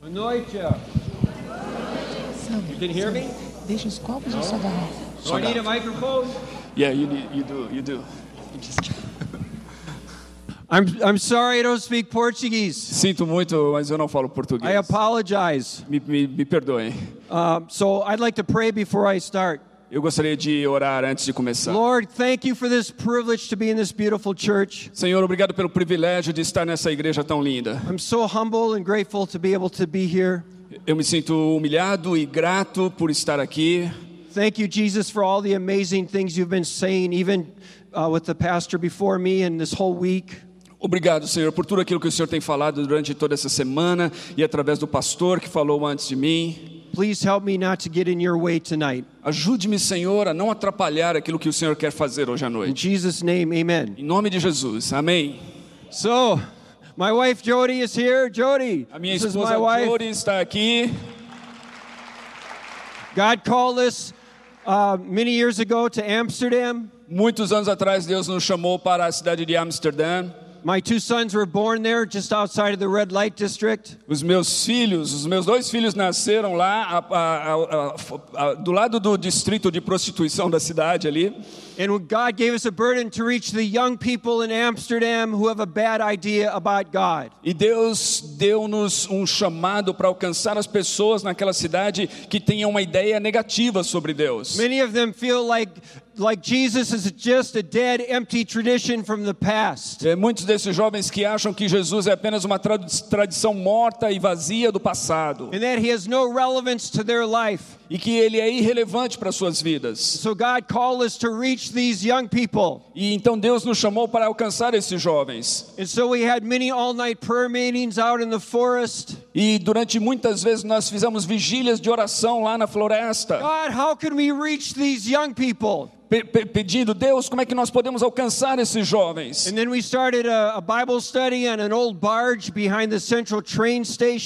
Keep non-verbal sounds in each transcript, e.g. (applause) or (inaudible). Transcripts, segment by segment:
Boa noite. Sabe? You can hear me? Deixa os copos ou só garrafa? Do I need a microphone? Yeah, you, need, you do, you do. (laughs) I'm, I'm sorry I don't speak Portuguese. Sinto muito, mas eu não falo português. I apologize. Me, me, me perdoem. Um, so I'd like to pray before I start. Eu gostaria de orar antes de começar. Lord, thank you for this privilege to be in this beautiful church. Senhor, obrigado pelo privilégio de estar nessa igreja tão linda. I'm so humble and grateful to be able to be here. Eu me sinto humilhado e grato por estar aqui. Thank you, Jesus, for all the amazing things you've been saying, even uh, with the pastor before me and this whole week. Obrigado, Senhor, por tudo aquilo que o Senhor tem falado durante toda essa semana e através do pastor que falou antes de mim. Please help me not to get in your way tonight. Ajude-me, Senhor, a não atrapalhar aquilo que o Senhor quer fazer hoje à In noite. Jesus' name, amen. Em nome de Jesus. Amém. So, my wife Jody is here. Jody, A minha this is esposa my wife. Jori está aqui. God called us uh, many years ago to Amsterdam. Muitos anos atrás, Deus nos chamou para a cidade de Amsterdã. My two sons were born there, just outside of the red light district. Os meus filhos, os meus dois filhos nasceram lá, a- a- a- do lado do distrito de prostituição da cidade ali. And God gave us a burden to reach the young people in Amsterdam who have a bad idea about God. E Deus deu-nos um chamado para alcançar as pessoas naquela cidade que tenham uma ideia negativa sobre Deus. Many of them feel like, like Jesus is just a dead, empty tradition from the past. É, muitos desses jovens que acham que Jesus é apenas uma tradição morta e vazia do passado And that he has no relevance to their life. E que ele é irrelevante para suas vidas. So God called us to reach these young people. E então Deus nos chamou para alcançar esses jovens. And so we had many all night prayer meetings out in the forest. E durante muitas vezes nós fizemos vigílias de oração lá na floresta, God, how can we reach these young people? pe- pe- pedindo, Deus, como é que nós podemos alcançar esses jovens?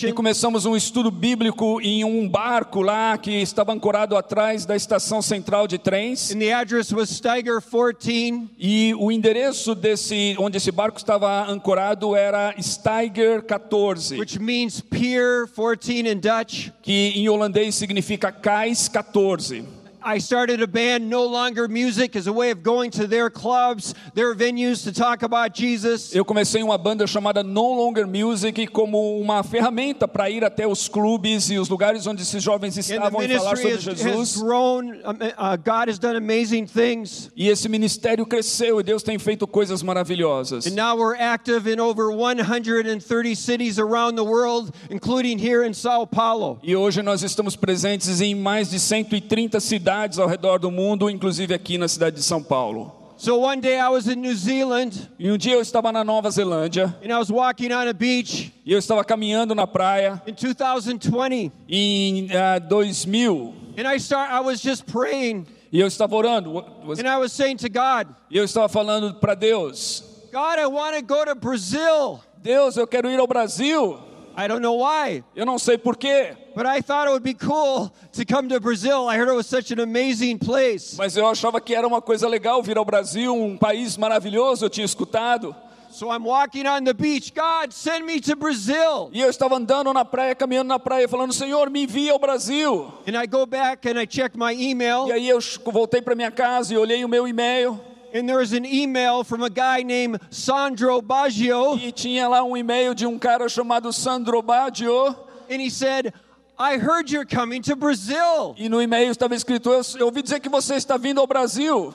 E começamos um estudo bíblico em um barco lá que estava ancorado atrás da estação central de trens. And the address was Steiger 14. E o endereço desse onde esse barco estava ancorado era Steiger 14, which means pier 14 in Dutch. que em holandês significa cais 14. I started a band, No Longer Music, as a way of going to their clubs, their venues to talk about Jesus. Eu comecei uma banda chamada No Longer Music como uma ferramenta para ir até os clubes e os lugares onde esses jovens estavam e falar sobre has, has Jesus. grown. Uh, God has done amazing things. E esse ministério cresceu e Deus tem feito coisas maravilhosas. And now we're active in over 130 cities around the world, including here in Sao Paulo. E hoje nós estamos presentes em mais de 130 cidades ao redor do mundo, inclusive aqui na cidade de São Paulo. So one day I was in New Zealand E um dia eu estava na Nova Zelândia and I was walking on a beach e eu estava caminhando na praia in 2020. em ah, 2000 And I start I was just praying e eu estava orando Was- and I was saying to God, e eu estava falando para Deus: God, I want to go to Brazil. Deus, eu quero ir ao Brasil. I don't know why, Eu não sei porquê, but I thought it would be cool to come to Brazil. I heard it was such an amazing place. mas eu achava que era uma coisa legal vir ao Brasil, um país maravilhoso, eu tinha escutado. So I'm walking on the beach. God, send me to Brazil. E eu estava andando na praia, caminhando na praia, falando: Senhor, me envia ao Brasil. And I go back and I check my email, E aí eu voltei para minha casa e olhei o meu e-mail and there was an email from a guy named Sandro Baggio, e tinha lá um e-mail de um cara chamado Sandro Baggio. and he said, I heard you're coming to Brazil. E no e-mail estava escrito: eu, eu ouvi dizer que você está vindo ao Brasil.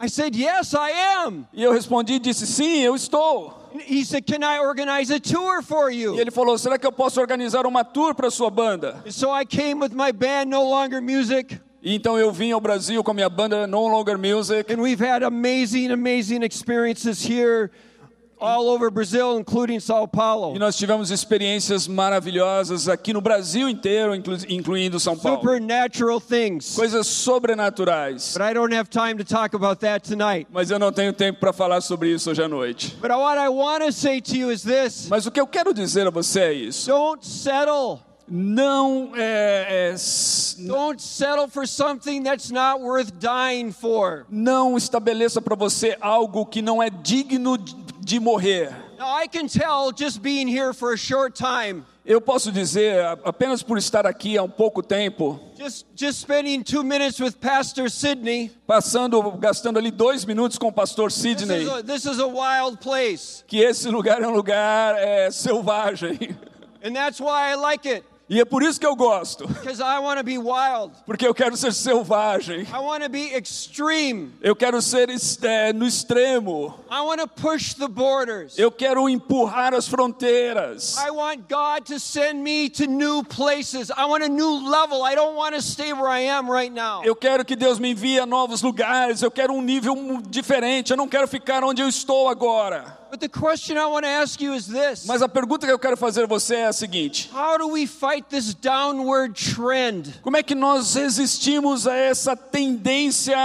I said, Yes, I am. E eu respondi e disse: Sim, eu estou. He said, Can I organize a tour for E you? ele falou: Será que eu posso organizar uma tour para sua banda? And so I came with my band, No Longer Music, E então eu vim ao Brasil com a minha banda No Longer Music. and we've had amazing, amazing experiences here all over Brazil, including Sao E Paulo. nós tivemos experiências maravilhosas aqui no Brasil inteiro, inclu- incluindo São Paulo. Supernatural things. Coisas sobrenaturais. But I don't have time to talk about that tonight. Mas eu não tenho tempo para falar sobre isso hoje à noite. But what I want to say to you is this Mas o que eu quero dizer a você é isso. don't settle. Não é, é, s- Don't settle for something that's not worth dying for. não estabeleça para você algo que não é digno de- morrer. Now, I can tell just being here for a short time, Eu posso dizer, apenas por estar aqui há um pouco tempo, just, just spending two minutes with Pastor Sidney, passando, gastando ali dois minutos com o pastor this Sidney, is, a, this is a wild place. que esse lugar é um lugar é, selvagem. And that's why I like it, E é por isso que eu gosto, (laughs) porque eu quero ser selvagem. Eu quero ser é, no extremo. I want to push the borders. Eu quero empurrar as fronteiras. I want God to send me to new places. I want a new level. I don't want to stay where I am right now. Eu quero que Deus me envie a novos lugares. Eu quero um nível diferente. Eu não quero ficar onde eu estou agora. But the question I want to ask you is this Mas a pergunta que eu quero fazer a você é a seguinte: How do we fight this downward trend? Como é que nós resistimos a essa tendência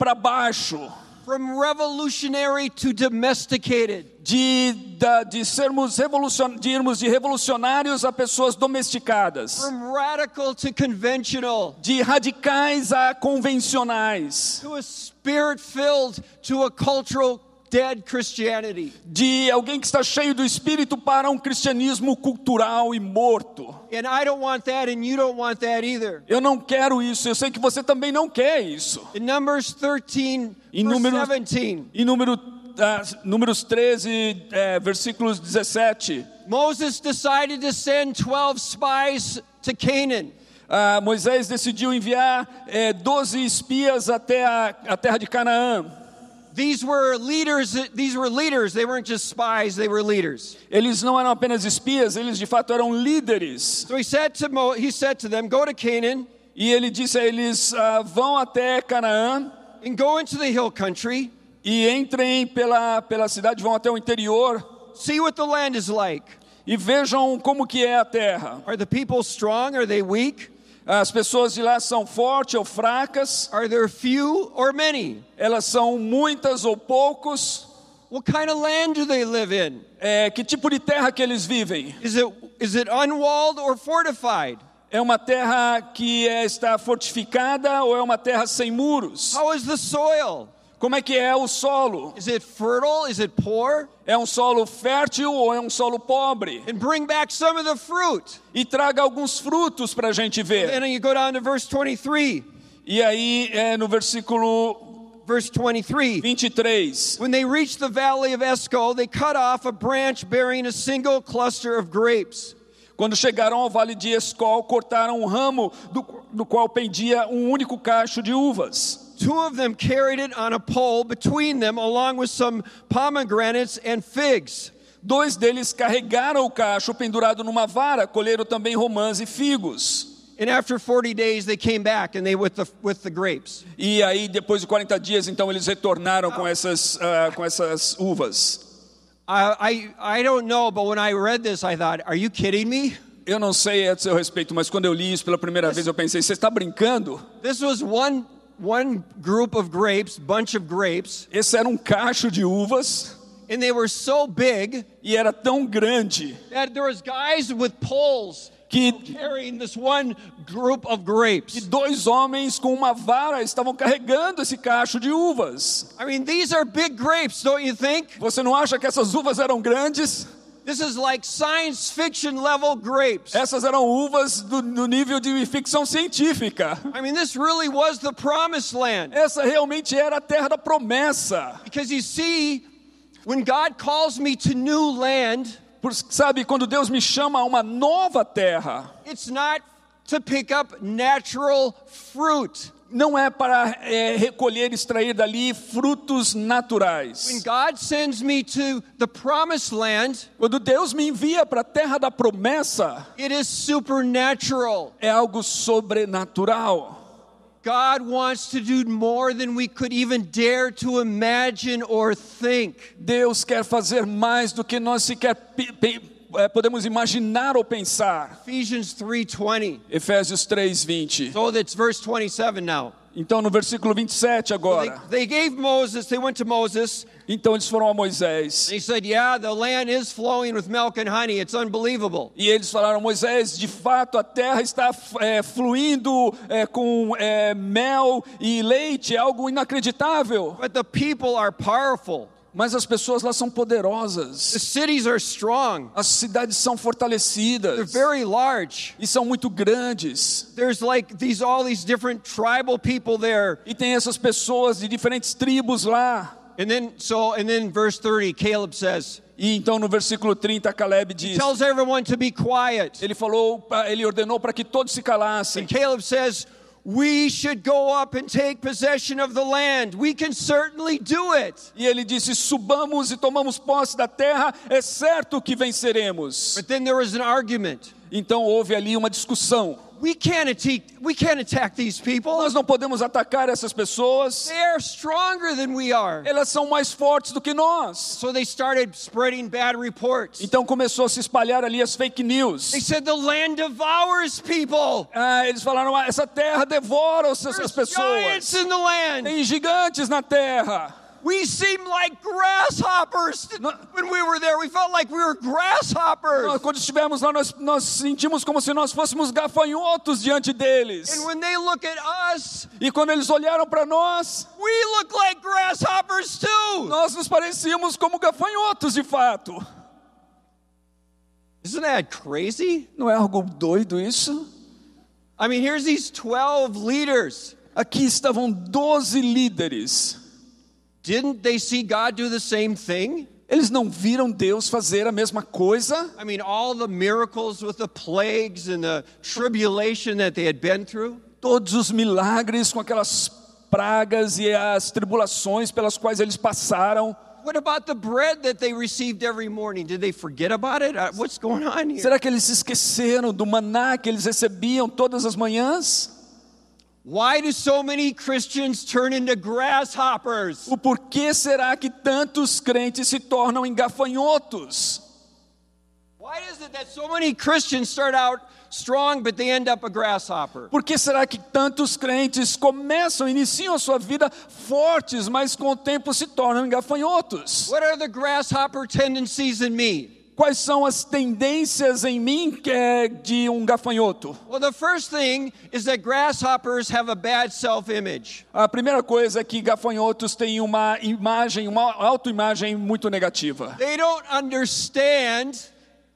para baixo? From revolutionary to domesticated. De, da- de sermos revolucion, de irmos de revolucionários a pessoas domesticadas, From radical to conventional. de radicais a convencionais, To a spirit filled to a cultural dead Christianity. de alguém que está cheio do espírito para um cristianismo cultural e morto. And I don't want that, and you don't want that either. Eu não quero isso, eu sei que você também não quer isso. In Numbers 13, Em verse números, 17, em número, ah, números 13, eh, versículos 17, Moses decided to send 12 spies to Canaan. ah, Moisés decidiu enviar eh, 12 espias até a, a terra de Canaã. These were leaders, these were leaders. They weren't just spies, they were leaders. Eles não eram apenas espias, eles de fato eram líderes. So he said to Mo, he said to them, "Go to Canaan E ele disse a eles: ah, vão até Canaã and go into the hill country. e entrem pela, pela cidade, vão até o interior See what the land is like. e vejam como que é a terra. Are the people strong? Are they weak? As pessoas de lá são fortes ou fracas, Are there few or many? elas são muitas ou poucos. What kind of land do they live in? É, que tipo de terra que eles vivem? Is it is it unwalled or fortified? É uma terra que é, está fortificada ou é uma terra sem muros? How is the soil? Como é que é o solo? Is it fertile? Is it poor? É um solo fértil ou é um solo pobre? And bring back some of the fruit. E traga alguns frutos para a gente ver. And then you go down to verse 23. E aí, é, no versículo Verse 23. 23, When they reached the valley of Esco, they cut off a branch bearing a single cluster of grapes. quando chegaram ao vale de Escol, cortaram um ramo do, do qual pendia um único cacho de uvas. Two of them carried it on a pole between them, along with some pomegranates and figs. Dois deles carregaram o cacho pendurado numa vara, colheram também romãs e figos. And after 40 days, they came back and they with the, with the grapes. E aí, depois de 40 dias, então eles retornaram com essas, ah, com essas uvas. I, I, I don't know, but when I read this, I thought, are you kidding me? Eu não sei a seu respeito, mas quando eu li isso pela primeira vez, eu pensei: você está brincando? This was one, one group of grapes, bunch of grapes, Esse era um cacho de uvas and they were so big e era tão grande that there was guys with poles que carrying this one group of grapes. dois homens com uma vara estavam carregando esse cacho de uvas. I mean, these are big grapes, don't you think? Você não acha que essas uvas eram grandes? This is like science fiction level grapes. Essas eram uvas do, do nível de ficção científica. I mean, this really was the promised land. Essa realmente era a terra da promessa. Because you see, when God calls me to new land, Por- sabe, quando Deus me chama a uma nova terra, it's not to pick up natural fruit. Não é para é, recolher e extrair dali frutos When naturais. God sends me to the promised land, Quando Deus me envia para a terra da promessa, it is supernatural. é algo sobrenatural. God wants to do more than we could even dare to imagine or think. Deus quer fazer mais do que nós sequer pe- pe- é, podemos imaginar ou pensar. Ephesians 3:20. Efésios 3:20. So that's verse 27 now. Então no versículo 27 They, agora. they gave Moses, they went to Moses, Então eles foram a Moisés. said, Yeah, the land is flowing with milk and honey. It's unbelievable. E eles falaram, Moisés, de fato a terra está é, fluindo é, com é, mel e leite, é algo inacreditável. But the people are powerful. Mas as pessoas lá são The poderosas. cities are strong. As cidades são They're fortalecidas very large. e são muito grandes. There's like these all these different tribal people there. E tem essas pessoas de diferentes tribos lá. And then so and then verse 30, Caleb says, E então no versículo 30 Caleb diz: tells everyone to be quiet. Ele falou, ele ordenou para que todos se calassem. And Caleb says, We should go up and take possession of the land. We can certainly do it. E ele disse: Subamos e tomamos posse da terra, é certo que venceremos. But then there was an argument. Então houve ali uma discussão. We can't attack, we can't attack these people. Nós não podemos atacar essas pessoas, They are stronger than we are. elas são mais fortes do que nós. So they started spreading bad reports. Então começou a se espalhar ali as fake news. They said the land devours people. Ah, eles falaram: ah, essa terra devora as There's pessoas. giants in the land. Tem gigantes na terra. We seemed like grasshoppers when we were there. We felt like we were grasshoppers. Nós, quando estivemos lá, nós, nós sentimos como se nós fôssemos gafanhotos diante deles. And when they look at us, E quando eles olharam para nós, we look like grasshoppers too. nós nos parecíamos como gafanhotos de fato. Isn't that crazy? Não é algo doido isso? I mean, here's these 12 leaders. Aqui estavam 12 líderes. Didn't they see God do the same thing? Eles não viram Deus fazer a mesma coisa? I mean, all the miracles with the plagues and the tribulation that they had been through. Todos os milagres com aquelas pragas e as tribulações pelas quais eles passaram. What about the bread that they received every morning? Did they forget about it? Uh, What's going on here? Será que eles esqueceram do maná que eles recebiam todas as manhãs? Why do so many Christians turn into grasshoppers? O porquê será que tantos crentes se tornam engafanhotos? Why is it that so many Christians start out strong but they end up a grasshopper? Por que será que tantos crentes começam, iniciam a sua vida fortes, mas com o tempo se tornam engafanhotos? What are the grasshopper tendencies in me? Quais são as tendências em mim que é de um gafanhoto? Well, the first thing is that grasshoppers have a bad self image. A primeira coisa é que gafanhotos têm uma imagem, uma autoimagem muito negativa. They don't understand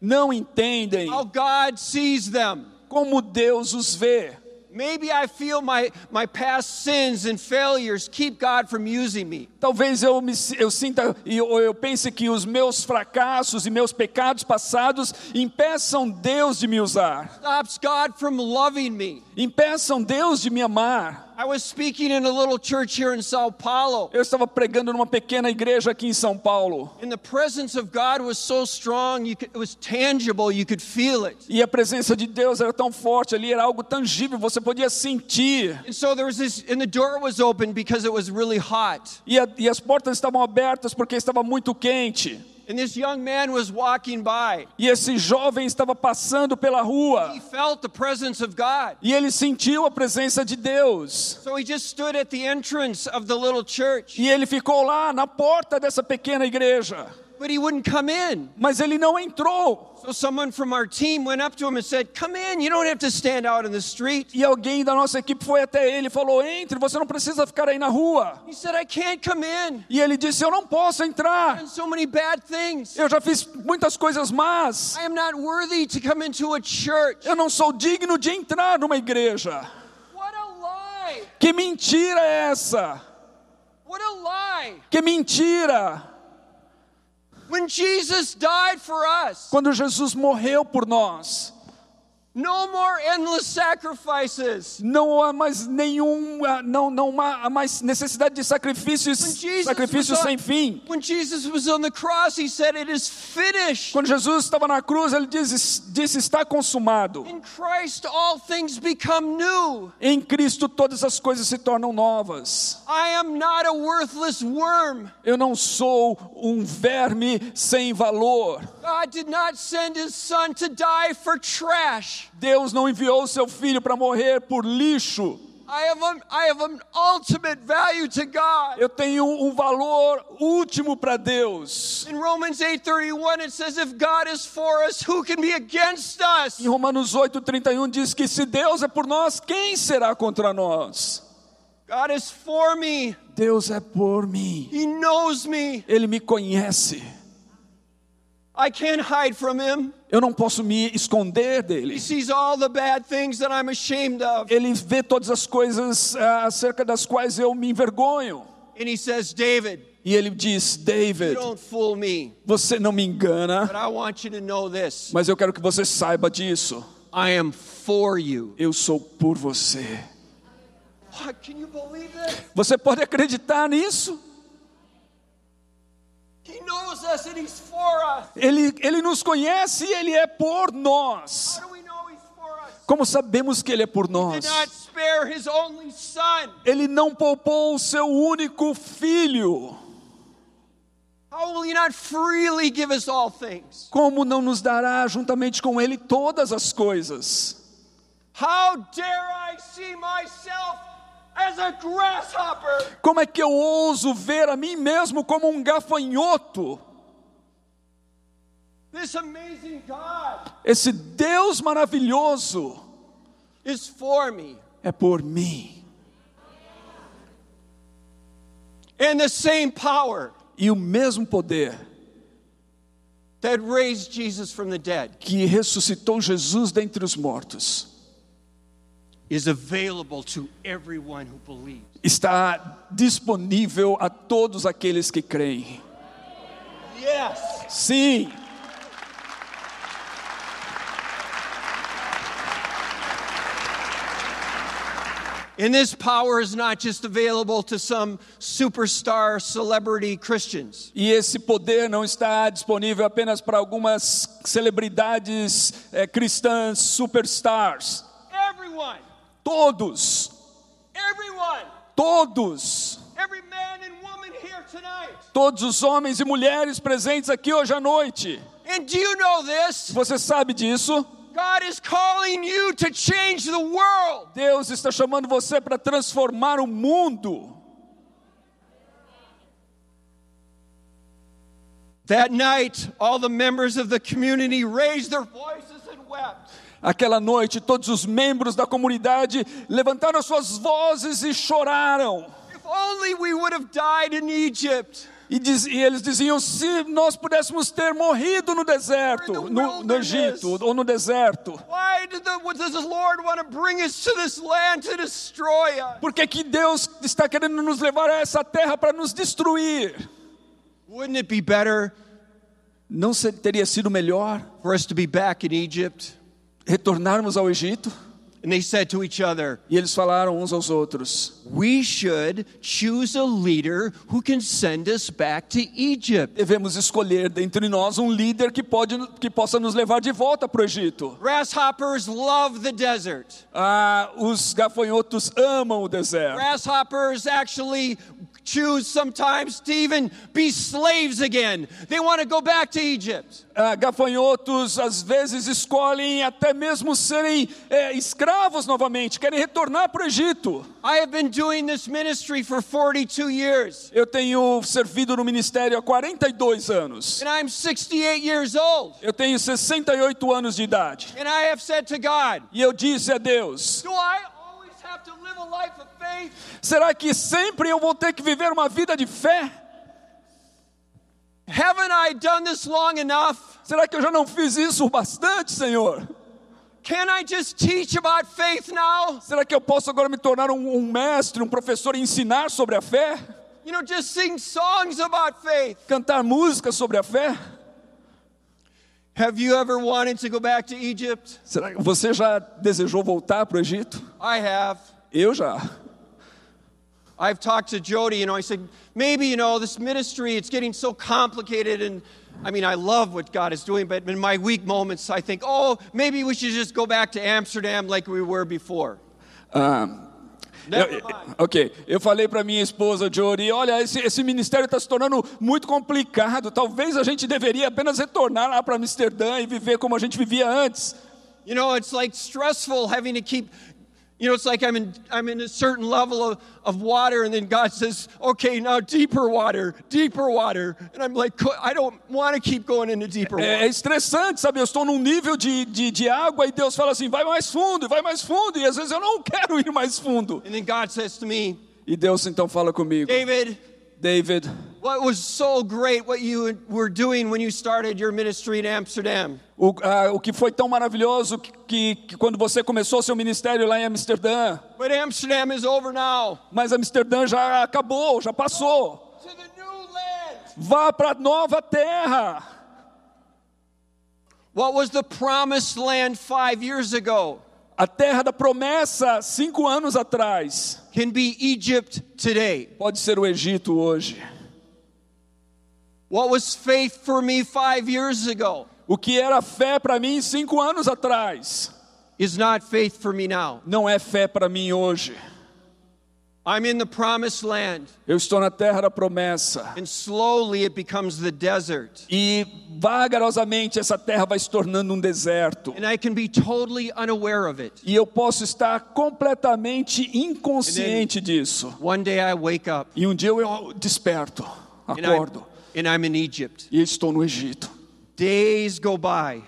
Não entendem how God sees them. como Deus os vê. Maybe I feel my, my past sins and failures keep God from using me. Talvez eu, me, eu sinta e eu, eu pense que os meus fracassos e meus pecados passados impeçam Deus de me usar, Stops God from loving me. impeçam Deus de me amar. I was speaking in a little church here in Sao Paulo, Eu estava pregando numa pequena igreja aqui em São Paulo and the presence of God was so strong, you could, it was tangible, you could feel it. e a presença de Deus era tão forte ali, era algo tangível, você podia sentir. And so there was this, and the door was open because it was really hot. E, a- e as portas estavam abertas porque estava muito quente. And this young man was walking by. E esse jovem estava passando pela rua He felt the presence of God. e ele sentiu a presença de Deus. So he just stood at the entrance of the little church, E ele ficou lá na porta dessa pequena igreja, but he wouldn't come in. mas ele não entrou. So someone from our team went up to him and said, Come in, you don't have to stand out in the street. E alguém da nossa equipe foi até ele e falou: Entre, você não precisa ficar aí na rua. He said, I can't come in. E ele disse: Eu não posso entrar. I've done so many bad things. Eu já fiz muitas coisas más. I am not worthy to come into a church. Eu não sou digno de entrar numa igreja. What a lie! Que mentira é essa? What a lie! Que mentira! When Jesus died for us, Quando Jesus morreu por nós, no more endless sacrifices. não há mais nenhum, ah, não, não há mais necessidade de sacrifícios, sacrifícios sem fim. when Jesus was on the cross, he said, It is finished. Quando Jesus estava na cruz, ele disse, disse está consumado. In Christ, all things become new. Em Cristo todas as coisas se tornam novas. I am not a worthless worm. Eu não sou um verme sem valor. God did not send his son to die for trash. Deus não enviou o seu filho para morrer por lixo. I have, an, I have an ultimate value to God. Eu tenho um valor último para Deus. In Romans 8:31 it says if God is for us who can be against us? Em Romanos 8:31 diz que se Deus é por nós, quem será contra nós? God is for me. Deus é por mim. He knows me. Ele me conhece. I can't hide from him. Eu não posso me esconder He dele. sees all the bad things that I'm ashamed of. Ele vê todas as coisas ah, acerca das quais eu me envergonho. And he says, David, E ele diz: you David, don't fool me. você não me engana, But I want you to know this mas eu quero que você saiba disso. I am for you. Eu sou por você. What? Can you believe that? Você pode acreditar nisso? He knows us and he's for us. Ele, ele nos conhece e ele é por nós. Como sabemos que ele é por nós? Ele não poupou o seu único filho. Como não nos dará juntamente com ele todas as coisas? How dare I see myself? Como é que eu ouso ver a mim mesmo como um gafanhoto? This amazing God Esse Deus maravilhoso é por mim. And the same power E o mesmo poder that raised Jesus from the dead que ressuscitou Jesus dentre os mortos está disponível a todos aqueles que creem. Yes. Sim, And this power is not just available to some superstar celebrity Christians. e esse poder não está disponível apenas para algumas celebridades eh, cristãs, superstars. Everyone, Todos, everyone, todos, every man and woman here tonight. todos os homens e mulheres presentes aqui hoje à noite. And do you know this? Você sabe disso? God is calling you to change the world. Deus está chamando você para transformar o mundo. That night, all the members of the community raised their voices. Aquela noite, todos os membros da comunidade levantaram suas vozes e choraram. E, diz- e eles diziam: se nós pudéssemos ter morrido no deserto, no, no Egito ou no deserto, por que, que Deus está querendo nos levar a essa terra para nos destruir? Wouldn't it be better Não teria sido melhor for us to be back in Egypt? retornarmos ao Egito? And they said to each other, E eles falaram uns aos outros: We should choose a leader who can send us back to Egypt. devemos escolher dentre nós um líder que, pode, que possa nos levar de volta para o Egito. Grasshoppers love the desert. Ah, os gafanhotos amam o deserto. Grasshoppers actually choose sometimes to even be slaves again. They want to go back to Egypt. Ah, gafanhotos às vezes escolhem até mesmo serem é, escravos novamente, querem retornar para o Egito. I have been doing this ministry for 42 years, Eu tenho servido no ministério há 42 anos. and I'm 68 years old. Eu tenho 68 anos de idade. And I have said to God, E eu disse a Deus: Do I always have to live a faith? será que sempre eu vou ter que viver uma vida de fé? Haven't I done this long enough? Será que eu já não fiz isso bastante, Senhor? Can I just teach about faith now? Será que eu posso agora me tornar um, um mestre, um professor e ensinar sobre a fé? You know, just sing songs about faith. Cantar música sobre a fé? Have you ever wanted to go back to Egypt? Será que você já desejou voltar para o Egito? I have. Eu já. I've talked to Jody, you know, I said, maybe, you know, this ministry, it's getting so complicated. And I mean, I love what God is doing, but in my weak moments, I think, oh, maybe we should just go back to Amsterdam like we were before. Um, Never eh, eu- eh, ok, eu falei para minha esposa Jody, olha, esse, esse ministério está se tornando muito complicado. Talvez a gente deveria apenas retornar lá para Amsterdã e viver como a gente vivia antes. You know, it's like stressful having to keep, you know, it's like I'm in, I'm in a certain level of, of water, and then God says, okay, now deeper water, deeper water. And I'm like, I don't want to keep going into deeper É, é estressante, sabe? Eu estou num nível de, de, de água e Deus fala assim: vai mais fundo, vai mais fundo. E às vezes eu não quero ir mais fundo. And then God says to me, E Deus então fala comigo, David, David, what was so great what you were doing when you started your ministry in Amsterdam? O, ah, o que foi tão maravilhoso que, que, que quando você começou seu ministério lá em Amsterdã, But Amsterdam is over now. mas Amsterdã já acabou, já passou. To the new land. Vá para a nova terra. What was the promised land five years ago? A terra da promessa, cinco anos atrás, Can be Egypt today. pode ser o Egito hoje. What was faith for me five years ago O que era fé para mim cinco anos atrás, is not faith for me now. não é fé para mim hoje. I'm in the promised land, Eu estou na terra da promessa. and slowly it becomes the desert. E vagarosamente essa terra vai se tornando um deserto. And I can be totally unaware of it. E eu posso estar completamente inconsciente disso. One day I wake up E um dia eu desperto, and, I, acordo, and I'm in Egypt. e estou no Egito. Days go by,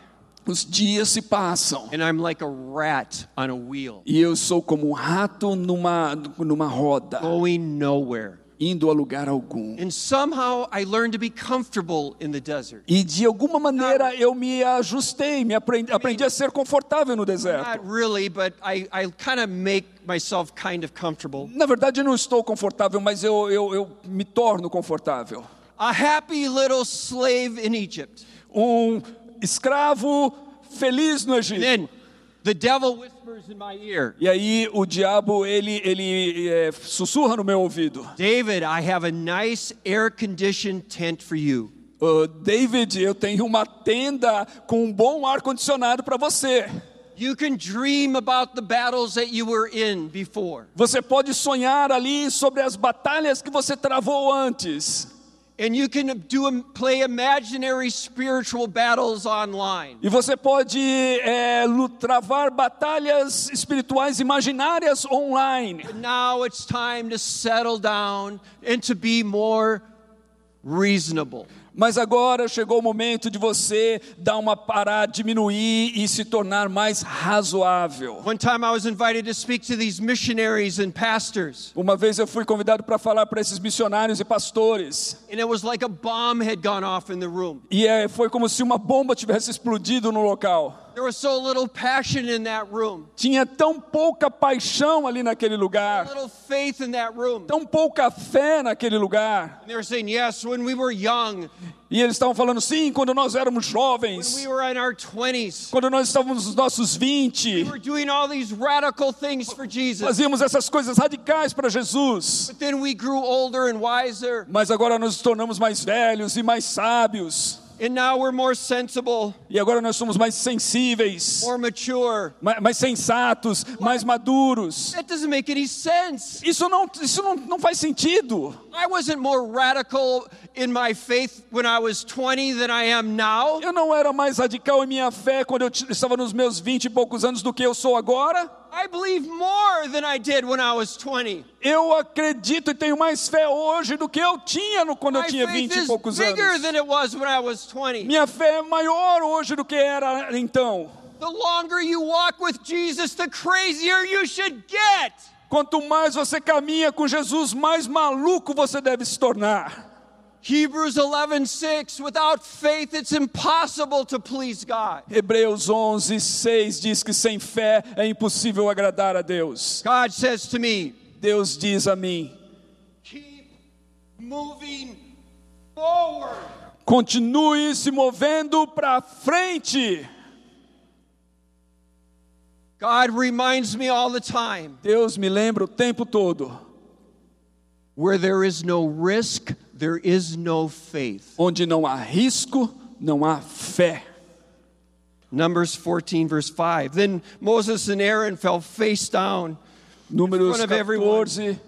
Os dias se passam. and I'm like a rat on a wheel, E eu sou como um rato numa, numa roda, going nowhere. indo a lugar algum. And somehow I learned to be comfortable in the desert. E de alguma maneira eu me ajustei, me aprendi, aprendi a ser confortável no deserto. Not really, but I, I kind of make myself kind of comfortable. Na verdade, eu não estou confortável, mas eu, eu, eu me torno confortável. A happy little slave in Egypt. Um escravo feliz no Egito. Then the devil whispers in my ear, E aí o diabo ele ele é, sussurra no meu ouvido. David, I have a nice air conditioned tent for you. "Ô, David, eu tenho uma tenda com um bom ar condicionado para você. You can dream about the battles that you were in before. Você pode sonhar ali sobre as batalhas que você travou antes. And you can do play imaginary spiritual battles online. E você pode é, travar batalhas espirituais imaginárias online. But now it's time to settle down and to be more reasonable. Mas agora chegou o momento de você dar uma parada, diminuir e se tornar mais razoável. Uma vez eu fui convidado para falar para esses missionários e pastores. E é, foi como se uma bomba tivesse explodido no local. There was so little passion in that room, Tinha tão pouca paixão ali naquele lugar, little faith in that room. tão pouca fé naquele lugar. And they were saying, Yes, when we were young, E eles estavam falando, sim, quando nós éramos when jovens, we were in our 20s, quando nós estávamos nos nossos 20, we were doing all these radical things for Jesus. fazíamos essas coisas radicais para Jesus. But then we grew older and wiser, Mas agora nós nos tornamos mais velhos e mais sábios. And now we're more sensible, E agora nós somos mais sensíveis, more mature. ma- mais sensatos, mais maduros. That doesn't make any sense. Isso não, isso não, não faz sentido. I wasn't more radical in my faith when I was 20 than I am now. Eu não era mais radical em minha fé quando eu estava nos meus 20 e poucos anos do que eu sou agora. I believe more than I did when I was 20. Eu acredito e tenho mais fé hoje do que eu tinha no, quando eu My tinha faith 20 e poucos anos. than it was when I was 20. Minha fé é maior hoje do que era então. The longer you walk with Jesus, the crazier you should get. Quanto mais você caminha com Jesus, mais maluco você deve se tornar. Hebrews 11:6 Without faith it's impossible to please God. Hebreus 11, 6 diz que sem fé é impossível agradar a Deus. God says to me, Deus diz a mim: keep moving forward. continue se movendo para frente. God reminds me all the time, Deus me lembra o tempo todo: where there is no risk, there is no faith. onde não há risco, não há fé. Numbers 14 verse 5. Then Moses and Aaron fell face down. Números front of everyone. 14,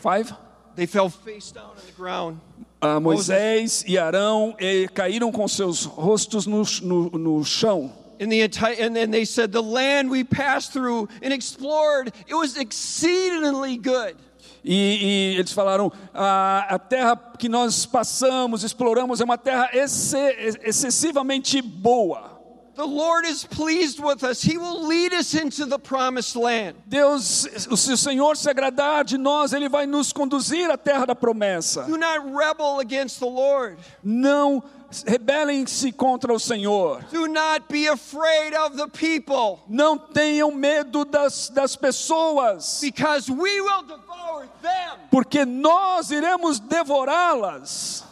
5. They fell face down on the ground. Ah, Moisés e Arão eh, caíram com seus rostos no, no, no chão. In the entire, and then they said, The land we passed through and explored, it was exceedingly good. E, e eles falaram: a, a terra que nós passamos, exploramos, é uma terra exce- excessivamente boa. The Lord is pleased with us. He will lead us into the promised land. Deus, se o Senhor se agradar de nós, Ele vai nos conduzir à terra da promessa. Do not rebel against the Lord. Não rebelem-se contra o Senhor. Do not be afraid of the people, Não tenham medo das, das pessoas, because we will devour them. porque nós iremos devorá-las.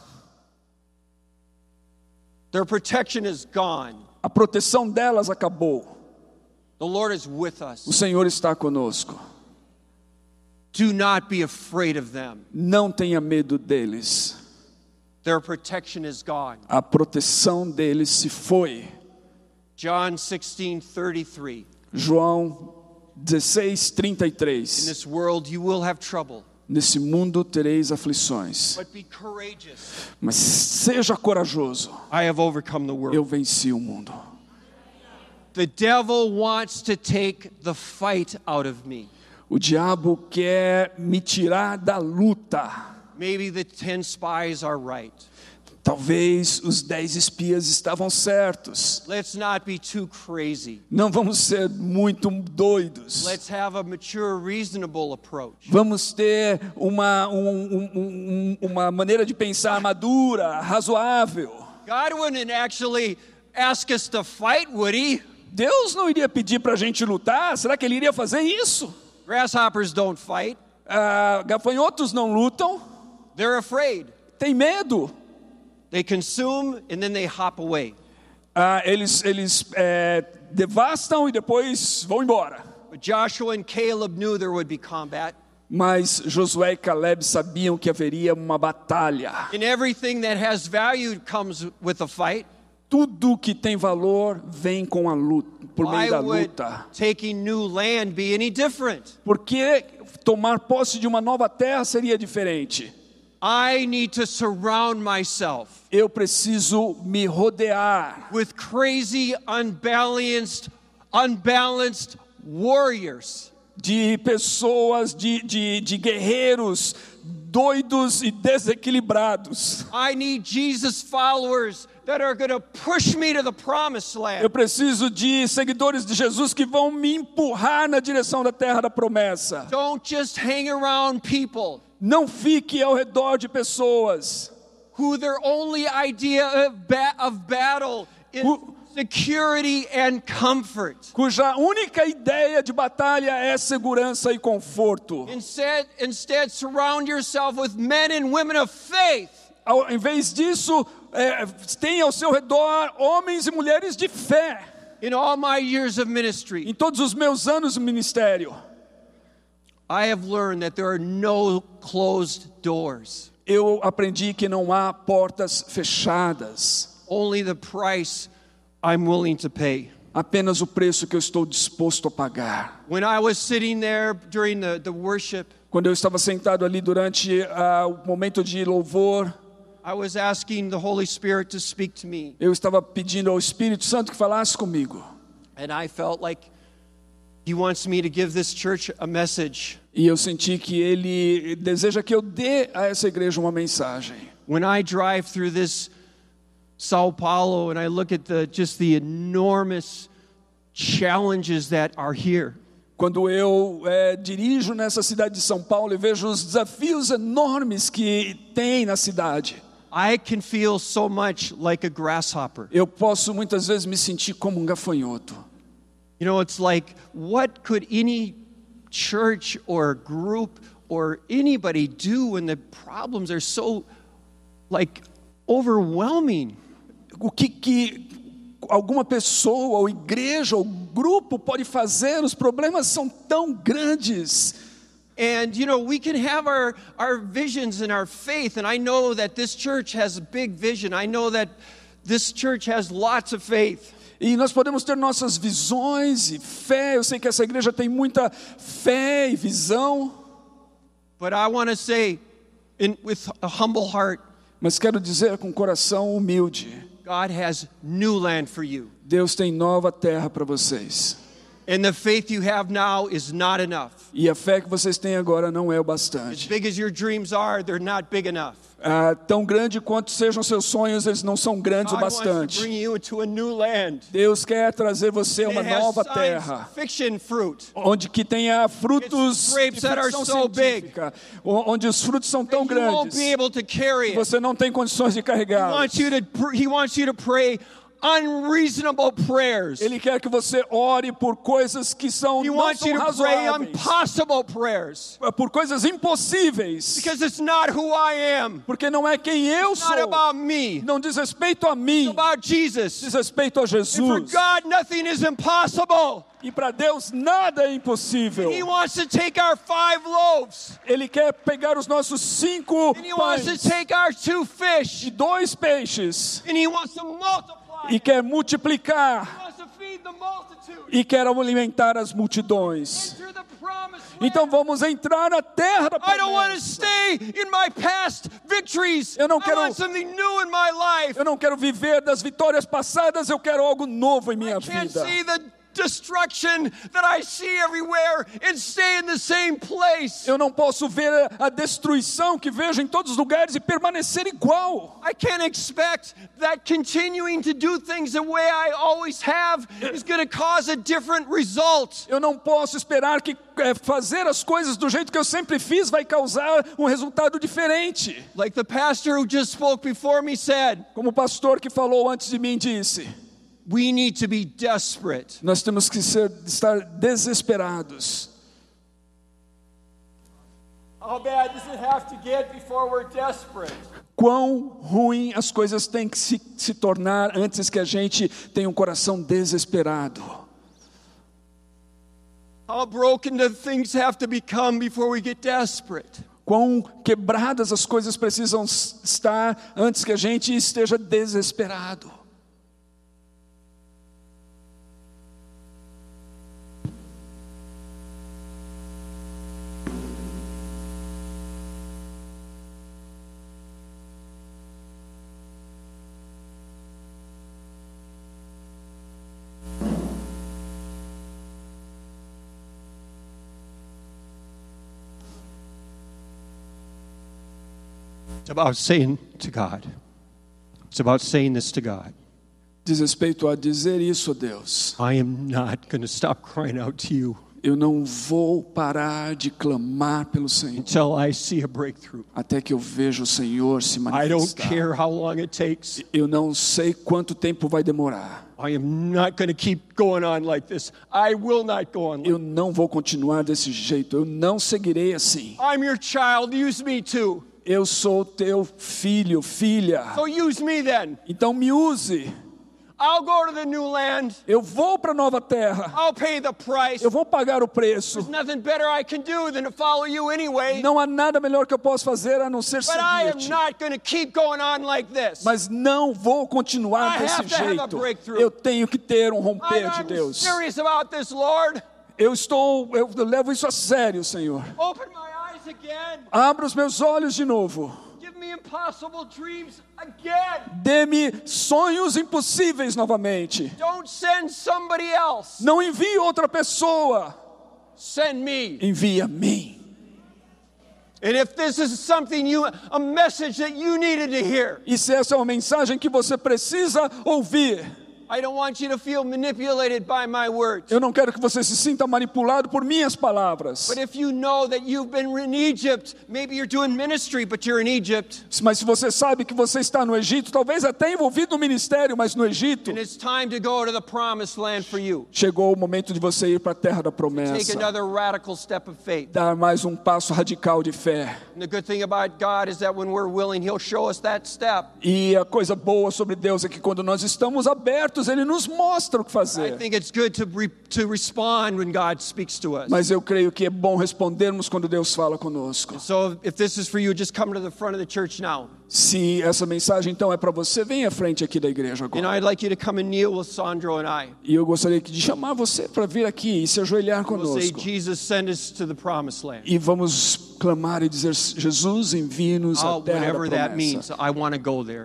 Their protection is gone. A proteção delas acabou. The Lord is with O us. Senhor está conosco. Do not be afraid of them. Não tenha medo deles. Their protection is gone. A proteção deles se foi. John 16 33. João 16, In 33. this world you will have trouble, Nesse mundo tereis aflições, mas seja corajoso. I have overcome the world. Eu venci o mundo. The devil wants to take the fight out of me. O diabo quer me tirar da luta. Maybe the 10 spies are right. Talvez os dez espias estavam certos. Let's not be too crazy. Não vamos ser muito doidos. Let's have a mature, reasonable approach. Vamos ter uma, um- um- um- uma maneira de pensar madura, razoável. God wouldn't actually ask us to fight, would He? Deus não iria pedir para a gente lutar? Será que Ele iria fazer isso? Grasshoppers don't fight, Ah, gafanhotos não lutam, they're afraid. tem medo. They consume and then they hop away. Ah, eles eles é, devastam e depois vão embora. But Joshua and Caleb knew there would be combat. Mas Josué e Caleb sabiam que haveria uma batalha. And everything that has value comes with a fight. Tudo que tem valor vem com a luta, por Why meio da would luta. taking new land be any different? Por que tomar posse de uma nova terra seria diferente? I need to surround myself Eu preciso me rodear with crazy, unbalanced, unbalanced warriors. de pessoas, de, de, de guerreiros doidos e desequilibrados. I need Jesus followers that are going to push me to the promised Eu land. preciso de seguidores de Jesus que vão me empurrar na direção da terra da promessa. Don't just hang around people Não fique ao redor de pessoas who their only idea of, ba- of battle is security and comfort. cuja única ideia de batalha é segurança e conforto. Instead, instead, surround yourself with men and women of faith Ao em vez disso, é, tenha ao seu redor homens e mulheres de fé. in all my years of ministry. Em todos os meus anos de ministério, I have learned that there are no closed doors, eu aprendi que não há portas fechadas, only the price I'm willing to pay. apenas o preço que eu estou disposto a pagar. When I was sitting there during the, the worship, Quando eu estava sentado ali durante ah, o momento de louvor, I was asking the Holy Spirit to speak to me. eu estava pedindo ao Espírito Santo que falasse comigo. And I felt like He wants me to give this church a message. E eu senti que ele deseja que eu dê a essa igreja uma mensagem. When I drive through this Paulo and I look at the just the enormous challenges that are here, Quando eu eh, dirijo nessa cidade de São Paulo e vejo os desafios enormes que tem na cidade, I can feel so much like a grasshopper. eu posso muitas vezes me sentir como um gafanhoto. You know, it's like, what could any church or group or anybody do when the problems are so, like, overwhelming? O que, que alguma pessoa, ou igreja, ou grupo pode fazer? Os problemas são tão grandes. And, you know, we can have our, our visions and our faith, and I know that this church has a big vision. I know that this church has lots of faith. E nós podemos ter nossas visões e fé. Eu sei que essa igreja tem muita fé e visão. But I want to say, in, with a humble heart, Mas quero dizer com coração humilde: God has new land for you. Deus tem nova terra para vocês. And the faith you have now is not enough. E a fé que vocês têm agora não é o As bastante. big as your dreams are, they're not big enough. Ah, tão grande quanto sejam seus sonhos, eles não são grandes o bastante. Deus quer trazer você a uma nova terra. fiction fruit. Onde que tenha frutos de ficção científica, onde os frutos são tão grandes, it. você não tem condições de carregar. he wants you to pray unreasonable prayers. Ele quer que você ore por coisas que são He não wants são you to pray impossible prayers. por coisas impossíveis, Because it's not who I am. porque não é quem eu It's not sou. about me. Não diz respeito a mim, It's about Jesus. diz respeito a And for Jesus. God, nothing is impossible. E para Deus nada é impossível. He wants to take our five loaves. Ele quer pegar os nossos cinco And he wants to pães take our two fish. e dois peixes And he wants to multiply. E quer multiplicar e quer alimentar as multidões. Então vamos entrar na terra da promessa. Eu não quero-. Eu não quero viver das vitórias passadas, eu quero algo novo em minha vida. Destruction that I see everywhere and stay in the same place. Eu não posso ver a destruição que vejo em todos os lugares e permanecer igual. I can't expect that continuing to do things the way I always have is going to cause a different result. Eu não posso esperar que é, fazer as coisas do jeito que eu sempre fiz vai causar um resultado diferente. Like the pastor who just spoke before me said, Como o pastor que falou antes de mim disse, we need to be desperate. nós temos que ser, estar desesperados. How bad does it have to get before we're desperate? Quão ruim as coisas têm que se, se tornar antes que a gente tenha um coração desesperado. How broken do things have to become before we get desperate? Quão quebradas as coisas precisam estar antes que a gente esteja desesperado. About saying to God. It's about saying this to God. Diz respeito a dizer isso a Deus. I am not going to stop crying out to you Eu não vou parar de clamar pelo Senhor until I see a breakthrough. até que eu veja o Senhor se I don't manifestar. care how long it takes. Eu não sei quanto tempo vai demorar. I am not going to keep going on like this. I will not go on. Eu não vou continuar desse jeito. Eu não seguirei assim. I'm your child. Use me too. Eu sou teu filho, filha. So use me then. Então me use. I'll go to the new land. Eu vou para a nova terra. I'll pay the price. Eu vou pagar o preço. There's nothing better I can do than to follow you anyway. Não há nada melhor que eu possa fazer a não ser But I am seguir-te. not going to keep going on like this. Mas não vou continuar I desse jeito. Eu tenho que ter um romper de I'm Deus. serious about this, Lord. Eu estou, eu levo isso a sério, Senhor. Open my. Abra os meus olhos de novo. Dê-me sonhos impossíveis novamente. Don't send somebody else. Não envie outra pessoa. Send me. Envie a mim. And if this is something you, a message that you needed to hear, E se essa é uma mensagem que você precisa ouvir, I don't want you to feel manipulated by my words. eu não quero que você se sinta manipulado por minhas palavras. But if you know that you've been in Egypt, maybe you're doing ministry, but you're in Egypt, Mas se você sabe que você está no Egito, talvez até envolvido no ministério, mas no Egito, and it's time to go to the promised land for you. chegou o momento de você ir para a terra da Take promessa. another radical step of faith. Dar mais um passo radical de fé. And the good thing about God is that when we're willing, He'll show us that step. E a coisa boa sobre Deus é que quando nós estamos abertos, Ele nos mostra o que fazer. Mas eu creio que é bom respondermos quando Deus fala conosco. So if this is for you, just come to the front of the church now. Se essa mensagem então é para você, venha à frente aqui da igreja agora. E eu gostaria de chamar você para vir aqui e se ajoelhar conosco. E vamos clamar e dizer: Jesus, envie-nos à terra da promessa.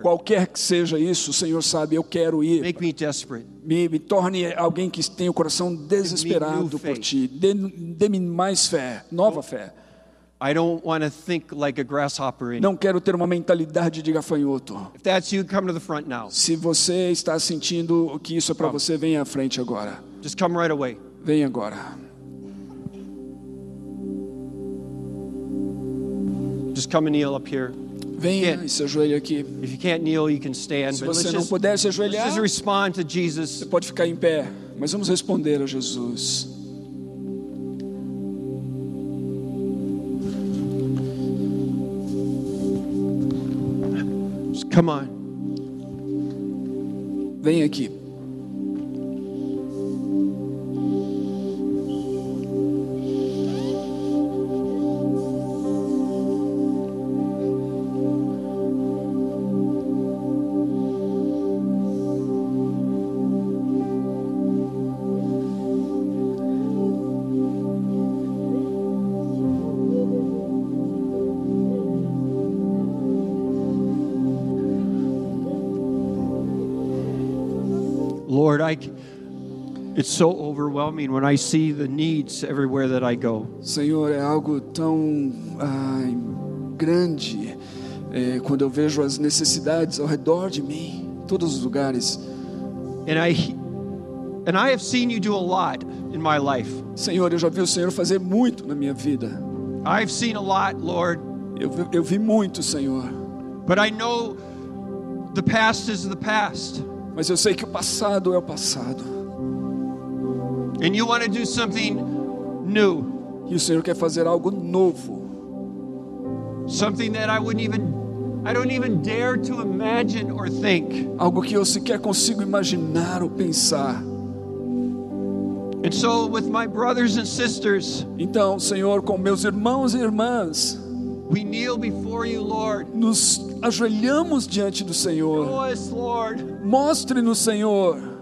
Qualquer que seja isso, o Senhor sabe, eu quero ir. Make me desperate. Me, torne alguém que tenha o coração desesperado por ti. Dê- Dê-me mais fé, nova fé. Like a grasshopper anymore. Não quero ter uma mentalidade de gafanhoto. If that's you, come to the front now. Se você está sentindo que isso é para você, venha à frente agora. Just come right away. Venha agora. Just come and kneel up here. Venha e se ajoelhe aqui. If you can't kneel, you can stand. Se você não just, puder se ajoelhar, just respond to Jesus. você pode ficar em pé. Mas vamos responder a Jesus. Come on. Venha aqui. Lord, I, it's so overwhelming when I see the needs everywhere that I go. Senhor, é algo tão ai, grande é, quando eu vejo as necessidades ao redor de mim, todos os lugares. And I, and I have seen you do a lot in my life. Senhor, eu já vi o Senhor fazer muito na minha vida. I've seen a lot, Lord, Eu, eu vi muito, Senhor. but I know the past is the past. Mas eu sei que o passado é o passado. And you want to do something new, E o Senhor quer fazer algo novo. something that I wouldn't even, I don't even dare to imagine or think. Algo que eu sequer consigo imaginar ou pensar. And so, with my brothers and sisters, Então, Senhor, com meus irmãos e irmãs, we kneel before you, Lord. nos ajoelhamos diante do Senhor. Mostre-nos, Senhor.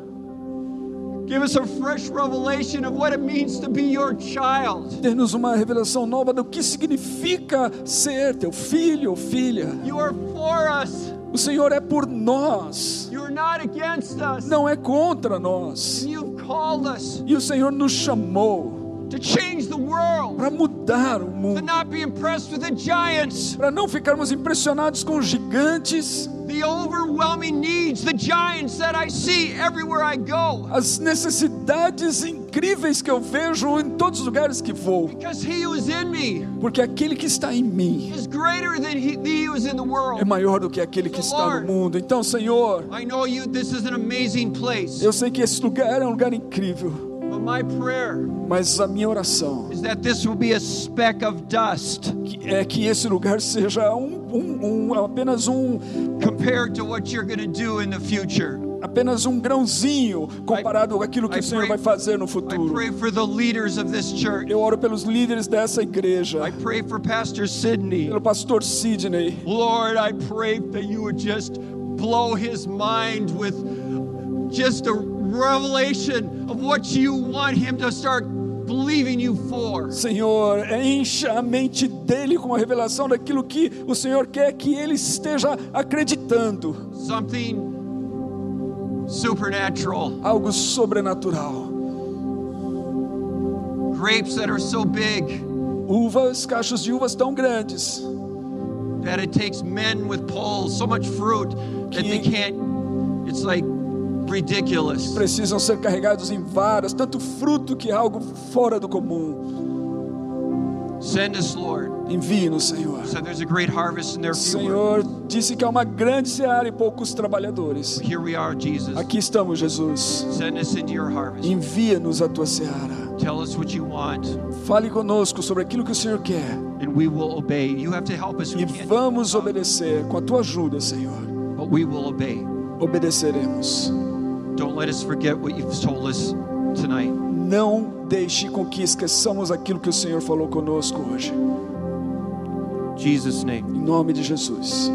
Give us a fresh revelation of what it means to be your child. Ter-nos uma revelação nova do que significa ser teu filho ou filha. You are for us. O Senhor é por nós, You are not against us. não é contra nós. And you've called us E o Senhor nos chamou to change the world, para mudar o to mundo, not be impressed with the giants, para não ficarmos impressionados com os gigantes, the overwhelming needs, the giants that I see everywhere I go. as necessidades incríveis que eu vejo em todos os lugares que vou. Because he who is in me Porque aquele que está em mim is greater than he, he who is in the é maior do que aquele que está no mundo. Então, Senhor, I know you this is an amazing place. eu sei que esse lugar é um lugar incrível, mas a minha oração is that this will be a speck of dust que- é que esse lugar seja um, um- um- apenas um compared to what you're going to do in the future. apenas um grãozinho comparado com aquilo que o Senhor vai fazer no I futuro. Eu oro pelos líderes dessa igreja, I pray for Pastor Sidney. pelo pastor Sidney. Lord, I pray that you would just blow his mind with just a revelation of what you want him to start believing you for. Senhor, encha a mente dele com a revelação daquilo que o Senhor quer que ele esteja acreditando. Something supernatural. Algo sobrenatural. Grapes that are so big Uvas, cachos de uvas tão grandes that it takes men with poles, so much fruit that they can't, it's like ridiculous. precisam ser carregados em varas, tanto fruto que é algo fora do comum. Send us, Lord. Envie-nos, Senhor. So there's a great harvest Senhor disse que há uma grande seara e poucos trabalhadores. Here we are, Jesus. Aqui estamos, Jesus. Send us into your harvest. Envia-nos a tua seara. Tell us what you want, Fale conosco sobre aquilo que o Senhor quer and we will obey. You have to help us. We e vamos obedecer com a tua ajuda, Senhor. but we will obey. Obedeceremos. Don't let us forget what you've told us tonight. Não deixe com que esqueçamos aquilo que o Senhor falou conosco hoje. Jesus' name. Em nome de Jesus.